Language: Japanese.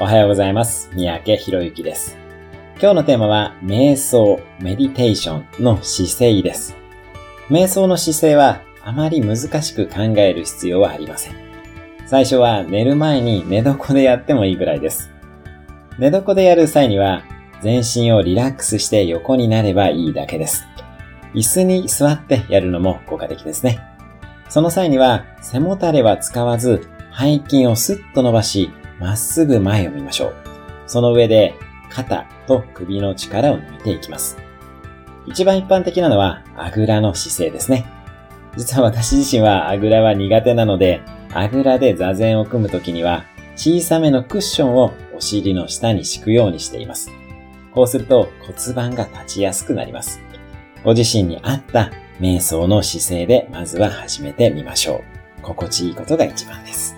おはようございます。三宅博之です。今日のテーマは、瞑想、メディテーションの姿勢です。瞑想の姿勢は、あまり難しく考える必要はありません。最初は寝る前に寝床でやってもいいぐらいです。寝床でやる際には、全身をリラックスして横になればいいだけです。椅子に座ってやるのも効果的ですね。その際には、背もたれは使わず、背筋をスッと伸ばし、まっすぐ前を見ましょう。その上で、肩と首の力を抜いていきます。一番一般的なのは、あぐらの姿勢ですね。実は私自身はあぐらは苦手なので、あぐらで座禅を組むときには、小さめのクッションをお尻の下に敷くようにしています。こうすると骨盤が立ちやすくなります。ご自身に合った瞑想の姿勢でまずは始めてみましょう。心地いいことが一番です。